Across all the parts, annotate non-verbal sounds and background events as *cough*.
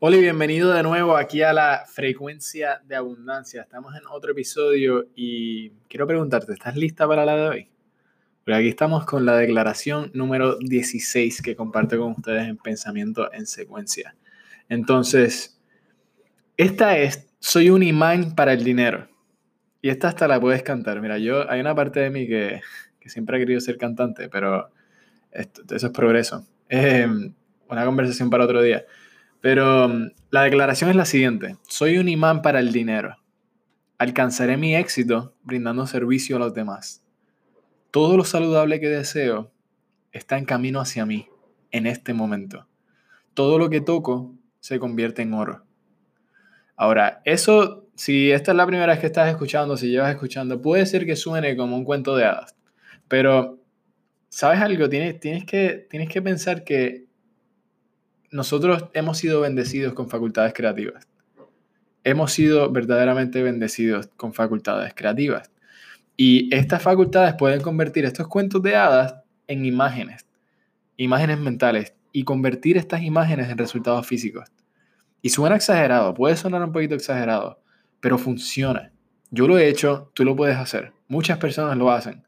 Y bienvenido de nuevo aquí a la frecuencia de abundancia. Estamos en otro episodio y quiero preguntarte, ¿estás lista para la de hoy? Porque aquí estamos con la declaración número 16 que comparto con ustedes en Pensamiento en Secuencia. Entonces, esta es, soy un imán para el dinero. Y esta hasta la puedes cantar. Mira, yo, hay una parte de mí que, que siempre ha querido ser cantante, pero esto, eso es progreso. Eh, una conversación para otro día. Pero mm, la declaración es la siguiente. Soy un imán para el dinero. Alcanzaré mi éxito brindando servicio a los demás. Todo lo saludable que deseo está en camino hacia mí en este momento. Todo lo que toco se convierte en oro. Ahora, eso, si esta es la primera vez que estás escuchando, si llevas escuchando, puede ser que suene como un cuento de hadas. Pero, ¿sabes algo? Tienes, tienes, que, tienes que pensar que nosotros hemos sido bendecidos con facultades creativas. Hemos sido verdaderamente bendecidos con facultades creativas. Y estas facultades pueden convertir estos cuentos de hadas en imágenes, imágenes mentales, y convertir estas imágenes en resultados físicos. Y suena exagerado, puede sonar un poquito exagerado, pero funciona. Yo lo he hecho, tú lo puedes hacer. Muchas personas lo hacen.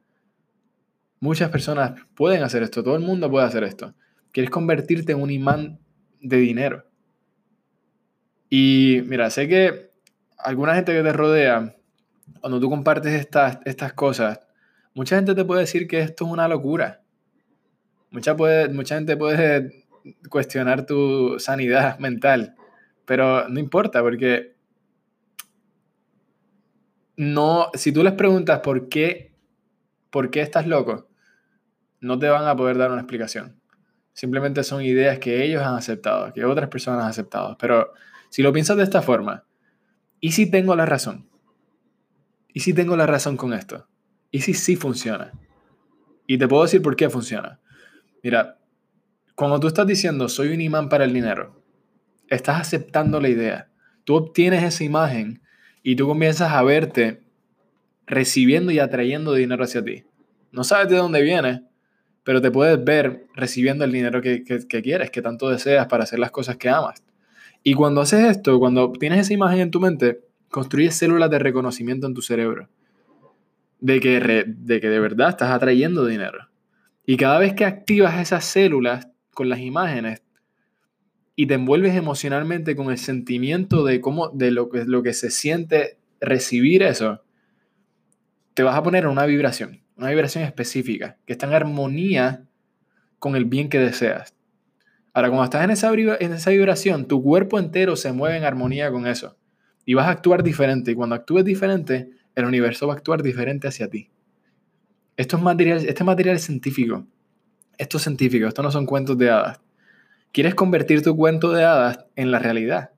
Muchas personas pueden hacer esto, todo el mundo puede hacer esto. Quieres convertirte en un imán de dinero. Y mira, sé que alguna gente que te rodea, cuando tú compartes estas, estas cosas, mucha gente te puede decir que esto es una locura. Mucha, puede, mucha gente puede cuestionar tu sanidad mental, pero no importa porque no, si tú les preguntas por qué, por qué estás loco, no te van a poder dar una explicación. Simplemente son ideas que ellos han aceptado, que otras personas han aceptado. Pero si lo piensas de esta forma, ¿y si tengo la razón? ¿Y si tengo la razón con esto? ¿Y si sí funciona? Y te puedo decir por qué funciona. Mira, cuando tú estás diciendo soy un imán para el dinero, estás aceptando la idea. Tú obtienes esa imagen y tú comienzas a verte recibiendo y atrayendo dinero hacia ti. No sabes de dónde viene, pero te puedes ver recibiendo el dinero que, quieres, que tanto deseas para hacer las cosas que amas. Y cuando haces esto, cuando tienes esa imagen en tu mente, construyes células de reconocimiento en tu cerebro. De que, de que de verdad estás atrayendo dinero. Y cada vez que activas esas células con las imágenes y te envuelves emocionalmente con el sentimiento de cómo, de lo que, lo que se siente recibir eso, te vas a poner en una vibración una vibración específica, que está en armonía con el bien que deseas. Ahora, cuando estás en esa, vibración, tu cuerpo entero se mueve en armonía con eso. Y vas a actuar diferente. Y cuando actúes diferente, el universo va a actuar diferente hacia ti. Esto es material, este material es científico. Esto es científico, esto no son cuentos de hadas. Quieres convertir tu cuento de hadas en la realidad.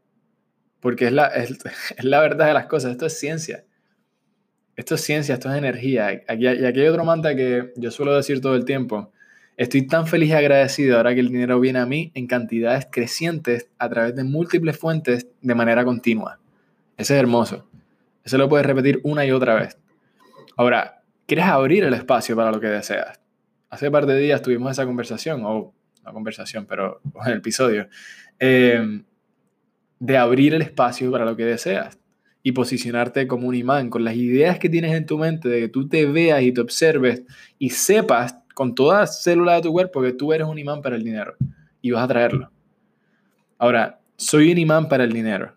Porque es la, es *laughs* la verdad de las cosas, esto es ciencia. Esto es ciencia, esto es energía. Aquí, y aquí hay otro manta que yo suelo decir todo el tiempo. Estoy tan feliz y agradecido ahora que el dinero viene a mí en cantidades crecientes a través de múltiples fuentes de manera continua. Ese es hermoso. Eso lo puedes repetir una y otra vez. Ahora, ¿quieres abrir el espacio para lo que deseas? Hace un par de días tuvimos esa conversación, o una conversación, pero *laughs* el episodio, eh, de abrir el espacio para lo que deseas y posicionarte como un imán con las ideas que tienes en tu mente, de que tú te veas y te observes y sepas con toda célula de tu cuerpo que tú eres un imán para el dinero y vas a traerlo. Ahora, soy un imán para el dinero.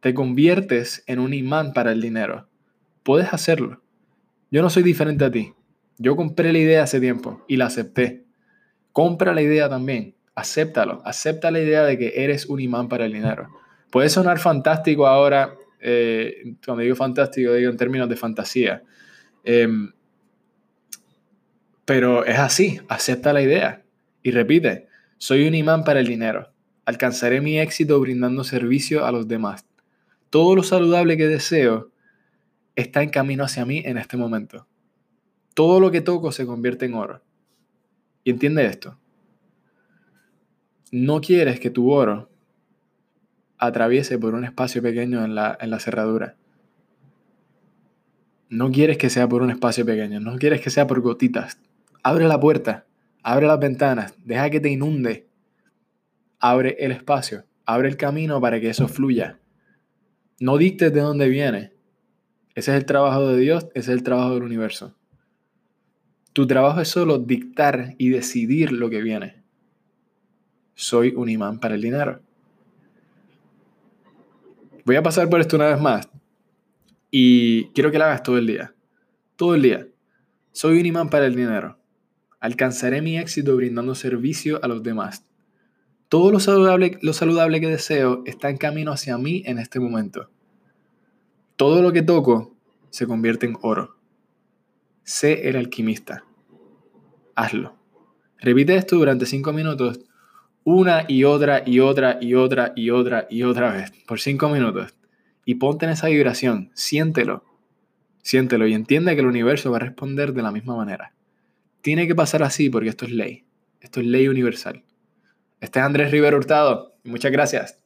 Te conviertes en un imán para el dinero. Puedes hacerlo. Yo no soy diferente a ti. Yo compré la idea hace tiempo y la acepté. Compra la idea también. Acéptalo. Acepta la idea de que eres un imán para el dinero. Puede sonar fantástico ahora eh, cuando digo fantástico, digo en términos de fantasía. Em, pero es así, acepta la idea y repite, soy un imán para el dinero, alcanzaré mi éxito brindando servicio a los demás. Todo lo saludable que deseo está en camino hacia mí en este momento. Todo lo que toco se convierte en oro. Y entiende esto. No quieres que tu oro atraviese por un espacio pequeño en la, en la cerradura. No quieres que sea por un espacio pequeño, no quieres que sea por gotitas. Abre la puerta, abre las ventanas, deja que te inunde. Abre el espacio Abre el camino para que eso fluya. No dictes de dónde viene. Ese es el trabajo de Dios, ese es el trabajo del universo. Tu trabajo es solo dictar y decidir lo que viene. Soy un imán para el dinero. Voy a pasar por esto una vez más. Y quiero que lo hagas todo el día. Todo el día. Soy un imán para el dinero. Alcanzaré mi éxito brindando servicio a los demás. Todo lo saludable, lo saludable que deseo está en camino hacia mí en este momento. Todo lo que toco se convierte en oro. Sé el alquimista. Hazlo. Repite esto durante cinco minutos, una y otra y otra y otra y otra y otra vez, por cinco minutos. Y ponte en esa vibración, siéntelo, siéntelo y entiende que el universo va a responder de la misma manera. Tiene que pasar así porque esto es ley. Esto es ley universal. Este es Andrés Rivero Hurtado. Muchas gracias.